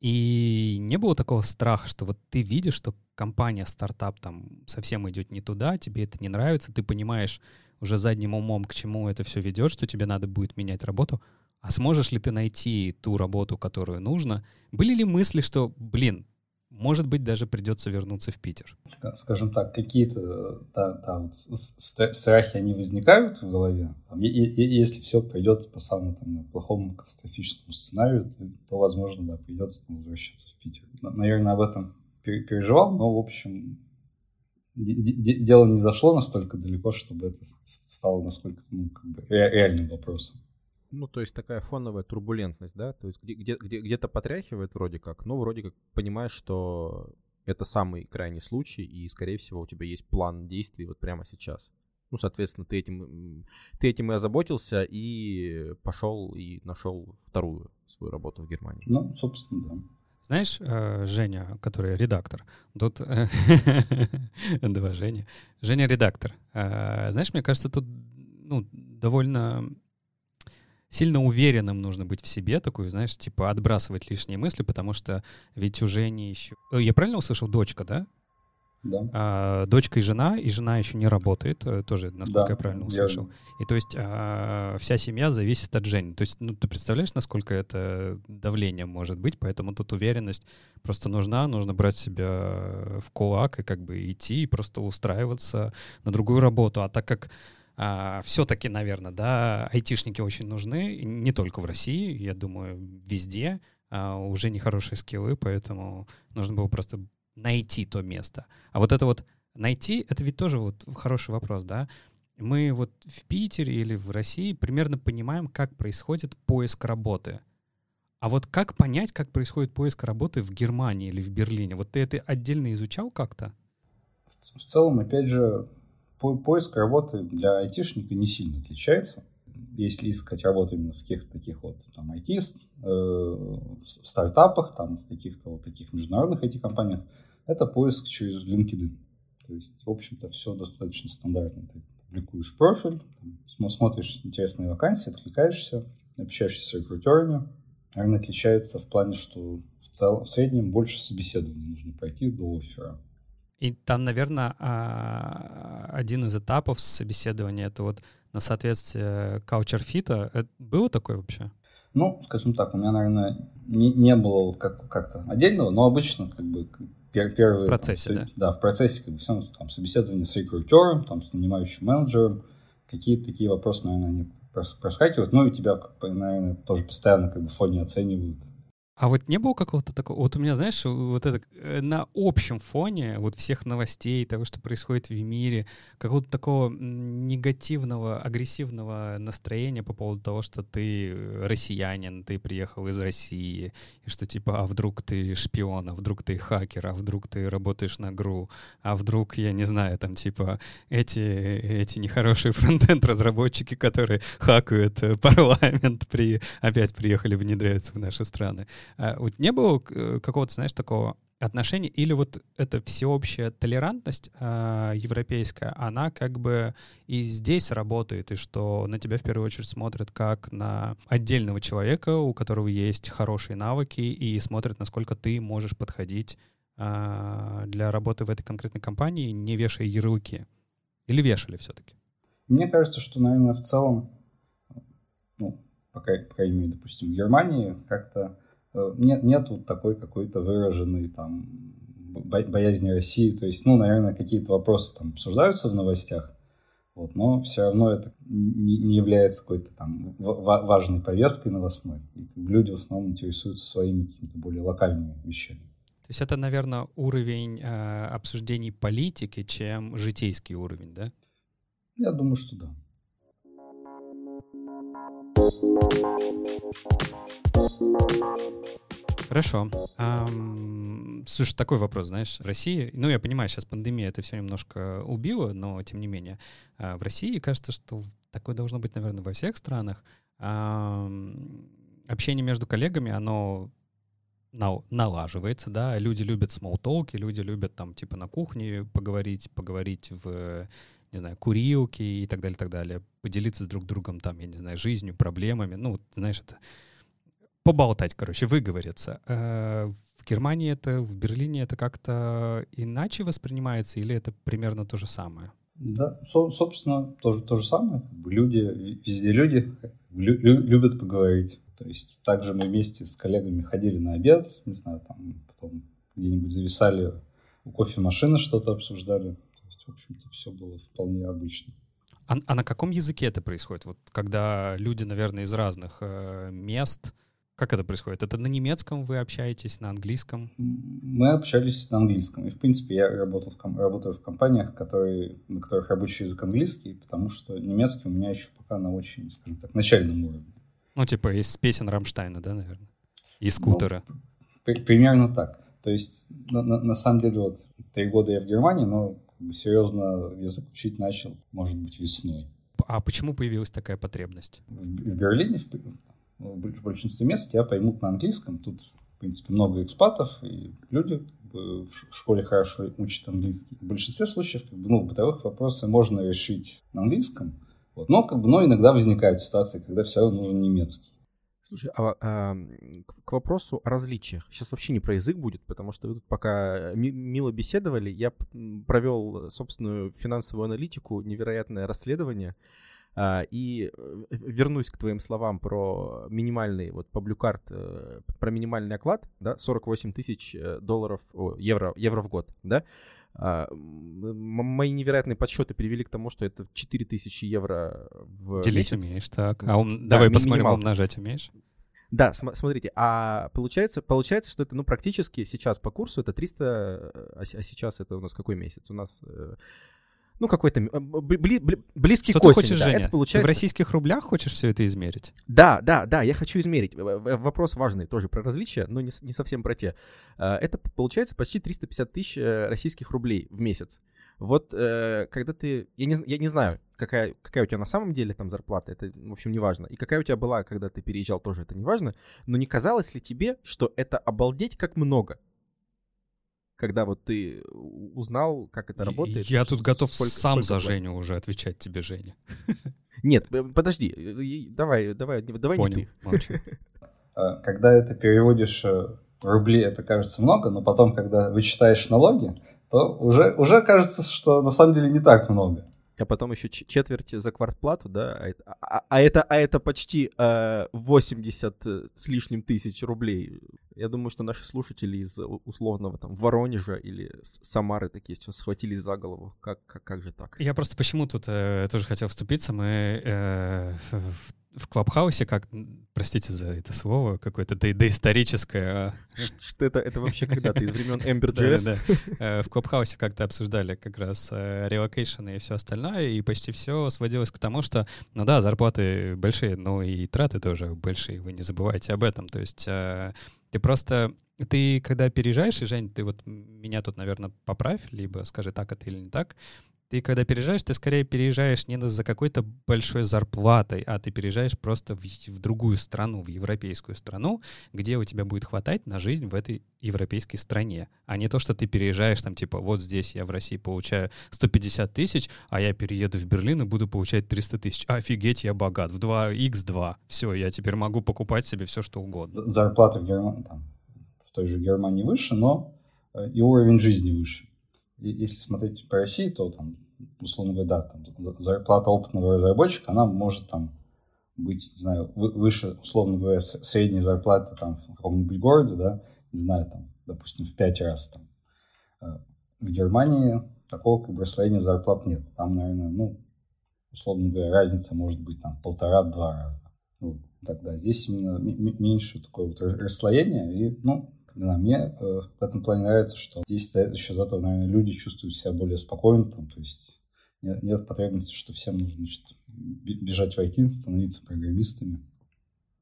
Speaker 1: и не было такого страха, что вот ты видишь, что компания, стартап там совсем идет не туда, тебе это не нравится, ты понимаешь уже задним умом, к чему это все ведет, что тебе надо будет менять работу, а сможешь ли ты найти ту работу, которую нужно? Были ли мысли, что, блин, может быть, даже придется вернуться в Питер?
Speaker 3: Скажем так, какие-то да, вот страхи, они возникают в голове. Там, и, и, если все пойдет по самому там, плохому катастрофическому сценарию, то, то возможно, да, придется там, возвращаться в Питер. Наверное, об этом переживал, но, в общем, дело не зашло настолько далеко, чтобы это стало насколько ну, как бы реальным вопросом.
Speaker 2: Ну, то есть такая фоновая турбулентность, да? То есть где, где, где, где-то потряхивает вроде как, но вроде как понимаешь, что это самый крайний случай, и, скорее всего, у тебя есть план действий вот прямо сейчас. Ну, соответственно, ты этим, ты этим и озаботился, и пошел и нашел вторую свою работу в Германии.
Speaker 3: Ну, собственно, да.
Speaker 1: Знаешь, э, Женя, который редактор, тут два Женя, Женя редактор. Э, знаешь, мне кажется, тут ну, довольно сильно уверенным нужно быть в себе, такой, знаешь, типа отбрасывать лишние мысли, потому что ведь уже не еще... Э, я правильно услышал? Дочка, да?
Speaker 3: Да.
Speaker 1: А, дочка и жена, и жена еще не работает, э, тоже, насколько да, я правильно услышал. Я... И то есть а, вся семья зависит от Жени. То есть, ну, ты представляешь, насколько это давление может быть, поэтому тут уверенность просто нужна, нужно брать себя в кулак и как бы идти и просто устраиваться на другую работу. А так как а, все-таки, наверное, да, айтишники очень нужны, не только в России, я думаю, везде. А, уже нехорошие скиллы, поэтому нужно было просто найти то место. А вот это вот найти, это ведь тоже вот хороший вопрос, да? Мы вот в Питере или в России примерно понимаем, как происходит поиск работы. А вот как понять, как происходит поиск работы в Германии или в Берлине? Вот ты это отдельно изучал как-то?
Speaker 3: В целом, опять же, поиск работы для айтишника не сильно отличается. Если искать работу именно в каких-то таких вот там IT, э, в стартапах, там в каких-то вот таких международных IT-компаниях, это поиск через LinkedIn. То есть, в общем-то, все достаточно стандартно. Ты публикуешь профиль, смотришь интересные вакансии, откликаешься, общаешься с рекрутерами. Наверное, отличается в плане, что в, цел, в среднем больше собеседований нужно пройти до оффера.
Speaker 1: И там, наверное, а, один из этапов собеседования — это вот на соответствие каучер-фита. Было такое вообще?
Speaker 3: Ну, скажем так, у меня, наверное, не, не было вот как, как-то отдельного, но обычно как бы первые...
Speaker 1: В процессе, там,
Speaker 3: да? Да, в процессе как бы все, там, собеседование с рекрутером, там, с нанимающим менеджером, какие-то такие вопросы, наверное, они проскакивают. Ну, и тебя, наверное, тоже постоянно как бы в фоне оценивают
Speaker 1: а вот не было какого-то такого... Вот у меня, знаешь, вот это э, на общем фоне вот всех новостей, того, что происходит в мире, какого-то такого негативного, агрессивного настроения по поводу того, что ты россиянин, ты приехал из России, и что типа, а вдруг ты шпион, а вдруг ты хакер, а вдруг ты работаешь на ГРУ, а вдруг, я не знаю, там типа эти, эти нехорошие фронтенд-разработчики, которые хакают э, парламент, при, опять приехали внедряются в наши страны. А вот не было э, какого-то, знаешь, такого отношения, или вот эта всеобщая толерантность э, европейская, она как бы и здесь работает, и что на тебя в первую очередь смотрят как на отдельного человека, у которого есть хорошие навыки, и смотрят, насколько ты можешь подходить э, для работы в этой конкретной компании, не вешая ярлыки. Или вешали все-таки?
Speaker 3: Мне кажется, что, наверное, в целом, ну, пока, по крайней мере, допустим, в Германии как-то нет, нет вот такой какой-то выраженной там боязни России. То есть, ну, наверное, какие-то вопросы там обсуждаются в новостях, вот, но все равно это не, не является какой-то там важной повесткой новостной. И люди в основном интересуются своими какими-то более локальными вещами.
Speaker 1: То есть это, наверное, уровень э, обсуждений политики, чем житейский уровень, да?
Speaker 3: Я думаю, что да.
Speaker 1: Хорошо. Ам, слушай, такой вопрос, знаешь, в России, ну, я понимаю, сейчас пандемия это все немножко убила, но тем не менее, а, в России кажется, что такое должно быть, наверное, во всех странах. Ам, общение между коллегами, оно на- налаживается, да, люди любят смолтолки, люди любят там типа на кухне поговорить, поговорить в, не знаю, курилке и так далее, так далее, поделиться с друг другом там, я не знаю, жизнью, проблемами, ну, знаешь, это поболтать, короче, выговориться. Э, В Германии это, в Берлине это как-то иначе воспринимается или это примерно то же самое?
Speaker 3: Да, со- собственно, тоже то же самое. Люди, везде люди лю- лю- любят поговорить. То есть также мы вместе с коллегами ходили на обед, не знаю, там потом где-нибудь зависали у кофемашины что-то обсуждали. Есть, в общем-то, все было вполне обычно.
Speaker 1: А, а на каком языке это происходит? Вот когда люди, наверное, из разных э, мест, как это происходит? Это на немецком вы общаетесь, на английском?
Speaker 3: Мы общались на английском. И, в принципе, я работал в, ком- работаю в компаниях, которые, на которых рабочий язык английский, потому что немецкий у меня еще пока на очень, скажем так, начальном уровне.
Speaker 1: Ну, типа из песен Рамштайна, да, наверное? Из
Speaker 3: Ну,
Speaker 1: скутера.
Speaker 3: При- примерно так. То есть, на, на- на самом деле, вот три года я в Германии, но серьезно язык учить начал, может быть, весной.
Speaker 1: А почему появилась такая потребность?
Speaker 3: В, Берлине, в, при- в боль- в большинстве мест тебя поймут на английском. Тут, в принципе, много экспатов, и люди в школе хорошо учат английский. В большинстве случаев, как бы, ну, бытовых вопросы можно решить на английском, вот. но, как бы, но иногда возникают ситуации, когда все равно нужен немецкий.
Speaker 2: Слушай, а, а, к- вопросу о различиях. Сейчас вообще не про язык будет, потому что вы тут пока ми- мило беседовали. Я провел собственную финансовую аналитику, невероятное расследование. А, И э, вернусь к твоим словам про минимальный, вот по Blue Card, э, про минимальный оклад, да, 48 тысяч э, долларов, о, евро, евро в год, да. А, Мои невероятные подсчеты привели к тому, что это 4 тысячи евро в
Speaker 1: Делить
Speaker 2: месяц.
Speaker 1: умеешь, так. А ум-
Speaker 2: Да,
Speaker 1: давай
Speaker 2: ми-
Speaker 1: посмотрим,
Speaker 2: минималка.
Speaker 1: умножать умеешь?
Speaker 2: Да, см- смотрите, а получается, получается, что это, ну, практически сейчас по курсу это 300, э, а, а сейчас это у нас какой месяц? У нас, ну, какой-то бли- бли- близкий
Speaker 1: Что
Speaker 2: к осени,
Speaker 1: хочешь,
Speaker 2: да,
Speaker 1: Женя?
Speaker 2: это
Speaker 1: Ты в
Speaker 2: получается...
Speaker 1: российских рублях хочешь все это измерить?
Speaker 2: Да, да, да, я хочу измерить. Вопрос важный тоже про различия, но не, не совсем про те. А, Это получается почти 350 тысяч э, российских рублей в месяц. Вот э, когда ты... Я не, я не знаю, какая, какая у тебя на самом деле там зарплата, это, в общем, не важно. И какая у тебя была, когда ты переезжал, тоже это не важно. Но не казалось ли тебе, что это обалдеть как много? Когда вот ты узнал, как это работает.
Speaker 1: Я тут готов
Speaker 2: сколько-
Speaker 1: сам
Speaker 2: сколько
Speaker 1: за. Женю уже отвечать тебе, Женя.
Speaker 2: Нет, э, подожди, э, давай, давай, давай не
Speaker 1: Понял,
Speaker 2: ты.
Speaker 1: молчу.
Speaker 3: А, Когда это переводишь э, в рубли, это кажется много, но потом, когда вычитаешь налоги, то уже, уже кажется, что на самом деле не так много.
Speaker 2: а потом еще четверть за квартплату, да, а это, а- а это, а это почти э, 80 с лишним тысяч рублей. Я думаю, что наши слушатели из условного там Воронежа или Самары такие сейчас схватились за голову. Как, как, как же так?
Speaker 1: Я просто почему тут э, тоже хотел вступиться. Мы э, в, в Клабхаусе, как, простите за это слово, какое-то до- доисторическое. а,
Speaker 2: Что это, это вообще когда-то из времен Ember
Speaker 1: Да,
Speaker 2: JS?
Speaker 1: да, да. Э, В Клабхаусе как-то обсуждали как раз relocation и все остальное, и почти все сводилось к тому, что, ну да, зарплаты большие, но и траты тоже большие, вы не забывайте об этом. То есть э, ты просто, ты когда переезжаешь, и, Жень, ты вот меня тут, наверное, поправь, либо скажи, так это или не так, ты когда переезжаешь, ты скорее переезжаешь не за какой-то большой зарплатой, а ты переезжаешь просто в, в другую страну, в европейскую страну, где у тебя будет хватать на жизнь в этой европейской стране, а не то, что ты переезжаешь там, типа, вот здесь я в России получаю 150 тысяч, а я перееду в Берлин и буду получать 300 тысяч. Офигеть, я богат. В 2x2. Все, я теперь могу покупать себе все, что угодно.
Speaker 3: Зарплата в Германии, там, в той же Германии выше, но э, и уровень жизни выше. Если смотреть по России, то там, условно говоря, да, там, за- зарплата опытного разработчика, она может там быть, не знаю, вы- выше, условно говоря, средней зарплаты там в каком-нибудь городе, да, не знаю, там, допустим, в пять раз там. Э, В Германии такого как бы расслоения зарплат нет. Там, наверное, ну, условно говоря, разница может быть там полтора-два раза. Ну, тогда здесь именно меньше такое вот ра- расслоение. И, ну, знаю, мне э, в этом плане нравится, что здесь за за счет этого, наверное, люди чувствуют себя более спокойно, там, то есть нет, нет потребности, что всем нужно значит, бежать в IT, становиться программистами.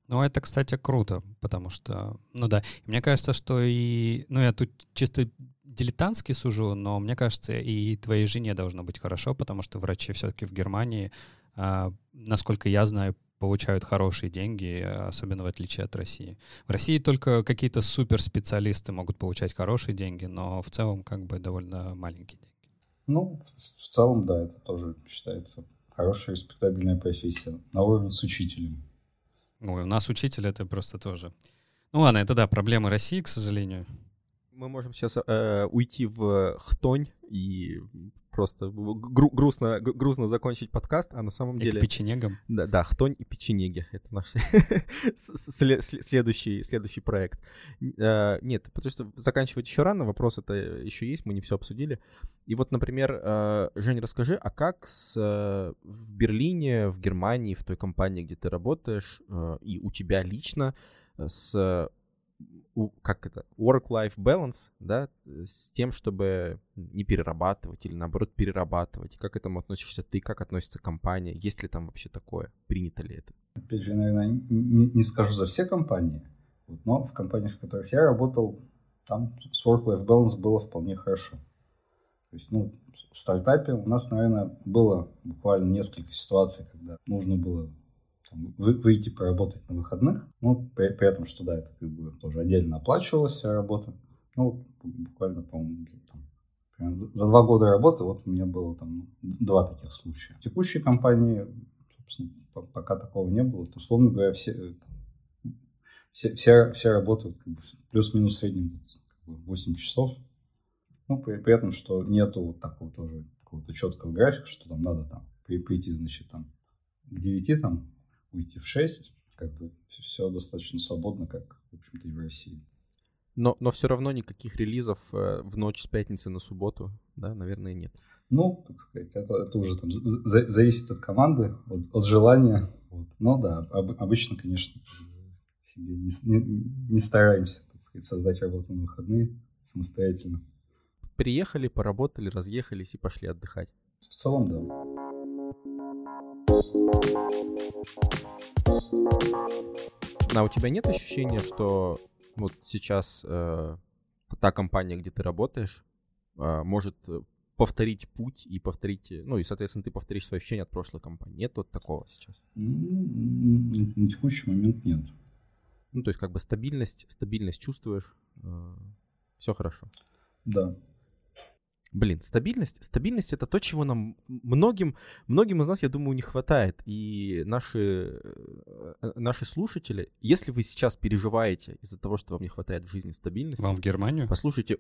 Speaker 1: Ну, это, кстати, круто, потому что, ну да, мне кажется, что и, ну, я тут чисто дилетантски сужу, но мне кажется, и твоей жене должно быть хорошо, потому что врачи все-таки в Германии, а, насколько я знаю, получают хорошие деньги, особенно в отличие от России. В России только какие-то суперспециалисты могут получать хорошие деньги, но в целом как бы довольно маленькие деньги.
Speaker 3: Ну, в, в целом, да, это тоже считается хорошая, респектабельная профессия. На уровне с учителем.
Speaker 1: Ну, у нас учитель это просто тоже. Ну ладно, это да, проблемы России, к сожалению.
Speaker 2: Мы можем сейчас э, уйти в хтонь и просто гру- грустно, грустно закончить подкаст, а на самом и деле...
Speaker 1: печенегам.
Speaker 2: Да, да, хтонь и печенеги. Это наш следующий, следующий проект. Э, нет, потому что заканчивать еще рано, вопрос это еще есть, мы не все обсудили. И вот, например, э, Жень, расскажи, а как с, э, в Берлине, в Германии, в той компании, где ты работаешь, и у тебя лично с как это, work-life balance, да, с тем, чтобы не перерабатывать или наоборот перерабатывать. Как к этому относишься ты, как относится компания, есть ли там вообще такое, принято ли это?
Speaker 3: Опять же, наверное, не, не скажу за все компании, но в компаниях, в которых я работал, там с work-life balance было вполне хорошо. То есть, ну, в стартапе у нас, наверное, было буквально несколько ситуаций, когда нужно было там, выйти поработать на выходных. Ну, при, при этом, что да, это как бы тоже отдельно оплачивалась вся работа. Ну, буквально, по-моему, там, за, два года работы вот у меня было там два таких случая. В текущей компании, собственно, пока такого не было, то, условно говоря, все, э, все, все, все работают как бы, плюс-минус в среднем как бы, 8 часов. Ну, при, при этом, что нету вот такого тоже какого-то четкого графика, что там надо там прийти, значит, там к 9 там уйти в 6, как бы все достаточно свободно, как, в общем-то, и в России.
Speaker 2: Но, но все равно никаких релизов э, в ночь с пятницы на субботу, да, наверное, нет.
Speaker 3: Ну, так сказать, это, это уже там за, зависит от команды, от, от желания. Вот. Но да, об, обычно, конечно, себе не, не, не стараемся, так сказать, создать работу на выходные самостоятельно.
Speaker 2: Приехали, поработали, разъехались и пошли отдыхать.
Speaker 3: В целом, да.
Speaker 2: А у тебя нет ощущения, что вот сейчас э, та компания, где ты работаешь, э, может повторить путь и повторить, ну и, соответственно, ты повторишь свои ощущения от прошлой компании. Нет вот такого сейчас?
Speaker 3: На текущий момент нет.
Speaker 2: Ну, то есть как бы стабильность, стабильность чувствуешь, э, все хорошо.
Speaker 3: Да.
Speaker 2: Блин, стабильность, стабильность это то, чего нам многим, многим из нас, я думаю, не хватает. И наши, э, наши слушатели, если вы сейчас переживаете из-за того, что вам не хватает в жизни стабильности,
Speaker 1: вам в Германию?
Speaker 2: Послушайте,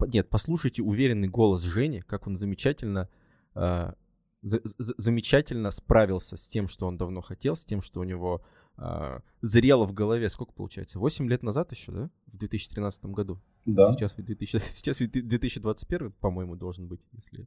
Speaker 2: нет, послушайте уверенный голос Жени, как он замечательно, э, за, за, замечательно справился с тем, что он давно хотел, с тем, что у него э, зрело в голове. Сколько получается? 8 лет назад еще, да? В 2013 году.
Speaker 3: Да.
Speaker 2: Сейчас, 2000, сейчас 2021, по-моему, должен быть, если...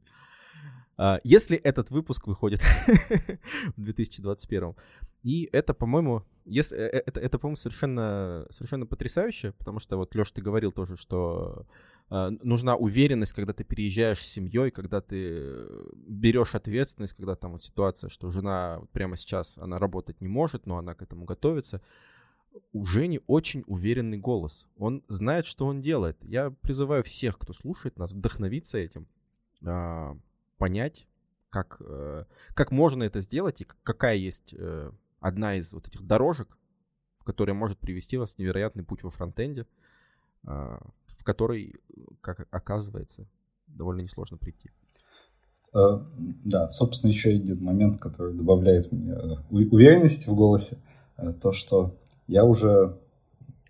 Speaker 2: Uh, если этот выпуск выходит в 2021. И это, по-моему, если, э, это, это, по-моему, совершенно, совершенно потрясающе, потому что вот, Леш, ты говорил тоже, что uh, нужна уверенность, когда ты переезжаешь с семьей, когда ты берешь ответственность, когда там вот ситуация, что жена прямо сейчас, она работать не может, но она к этому готовится у Жени очень уверенный голос. Он знает, что он делает. Я призываю всех, кто слушает нас, вдохновиться этим, а, понять, как, э, как можно это сделать и какая есть э, одна из вот этих дорожек, в которой может привести вас невероятный путь во фронтенде, а, в который, как оказывается, довольно несложно прийти.
Speaker 3: Э, да, собственно, еще один момент, который добавляет мне уверенности в голосе, то, что я уже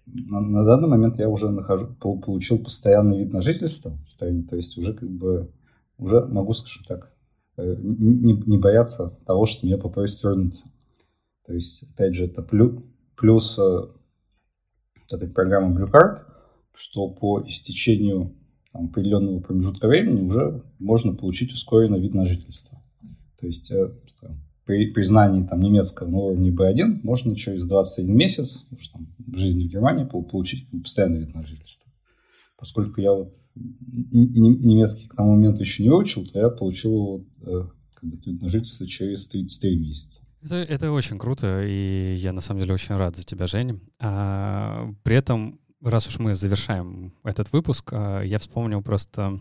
Speaker 3: на, на данный момент я уже нахожу, получил постоянный вид на жительство в стране, то есть уже как бы уже могу, скажем так, э, не, не бояться того, что мне попросят вернуться. То есть, опять же, это плюс, плюс э, этой программы Blue Card, что по истечению там, определенного промежутка времени уже можно получить ускоренный вид на жительство. То есть э, при признании там, немецкого на уровне B1 можно через 21 месяц там, в жизни в Германии получить постоянный вид на жительство. Поскольку я вот немецкий к тому моменту еще не выучил, то я получил вот, э, как бы, вид на жительство через 33 месяца.
Speaker 1: Это, это очень круто, и я на самом деле очень рад за тебя, Жень. А, при этом, раз уж мы завершаем этот выпуск, а, я вспомнил просто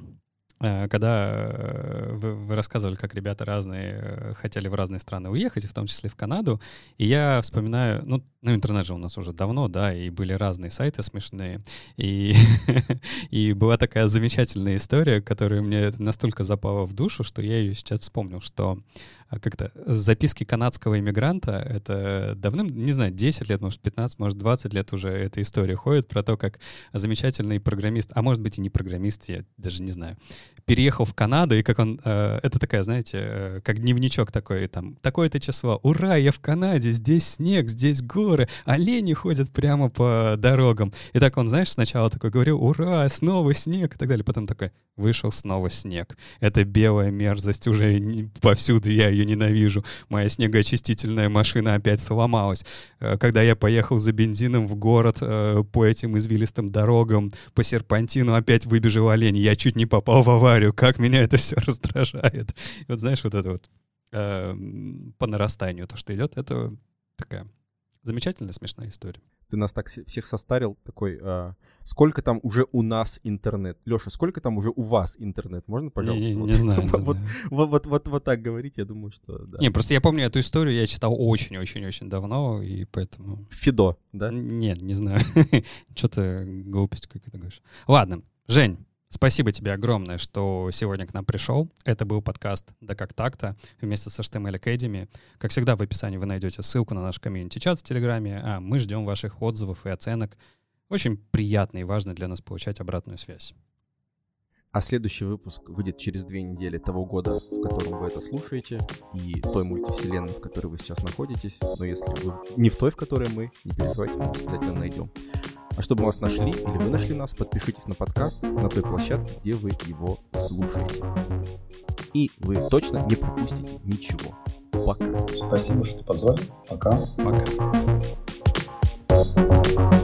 Speaker 1: когда э, вы, вы рассказывали, как ребята разные э, хотели в разные страны уехать, в том числе в Канаду, и я вспоминаю, ну, ну интернет же у нас уже давно, да, и были разные сайты смешные, и, и была такая замечательная история, которая мне настолько запала в душу, что я ее сейчас вспомнил, что как-то записки канадского иммигранта, это давным, не знаю, 10 лет, может, 15, может, 20 лет уже эта история ходит про то, как замечательный программист, а может быть и не программист, я даже не знаю, переехал в Канаду, и как он... Э, это такая, знаете, э, как дневничок такой, там, такое-то число. Ура, я в Канаде, здесь снег, здесь горы, олени ходят прямо по дорогам. И так он, знаешь, сначала такой говорил, ура, снова снег и так далее. Потом такой, вышел снова снег. Это белая мерзость, уже повсюду я ее ненавижу. Моя снегоочистительная машина опять сломалась. Э, когда я поехал за бензином в город э, по этим извилистым дорогам, по серпантину опять выбежал олень. Я чуть не попал в аварию. Как меня это все раздражает. И вот знаешь, вот это вот э, по нарастанию то, что идет, это такая замечательная, смешная история.
Speaker 2: Ты нас так всех состарил, такой, а, сколько там уже у нас интернет? Леша, сколько там уже у вас интернет? Можно, пожалуйста?
Speaker 1: Не,
Speaker 2: вот,
Speaker 1: не знаю.
Speaker 2: вот,
Speaker 1: не
Speaker 2: вот,
Speaker 1: знаю.
Speaker 2: Вот, вот, вот, вот так говорить, я думаю, что да.
Speaker 1: Не, просто я помню эту историю, я читал очень-очень-очень давно, и поэтому...
Speaker 2: Фидо, да?
Speaker 1: Нет, не знаю. Что-то глупость какая-то говоришь. Ладно, Жень, Спасибо тебе огромное, что сегодня к нам пришел. Это был подкаст «Да как так-то» вместе с HTML Academy. Как всегда, в описании вы найдете ссылку на наш комьюнити-чат в Телеграме, а мы ждем ваших отзывов и оценок. Очень приятно и важно для нас получать обратную связь.
Speaker 2: А следующий выпуск выйдет через две недели того года, в котором вы это слушаете, и той мультивселенной, в которой вы сейчас находитесь. Но если вы не в той, в которой мы, не переживайте, мы обязательно найдем. А чтобы вас нашли или вы нашли нас, подпишитесь на подкаст на той площадке, где вы его слушаете. И вы точно не пропустите ничего. Пока.
Speaker 3: Спасибо, что позвали. Пока.
Speaker 1: Пока.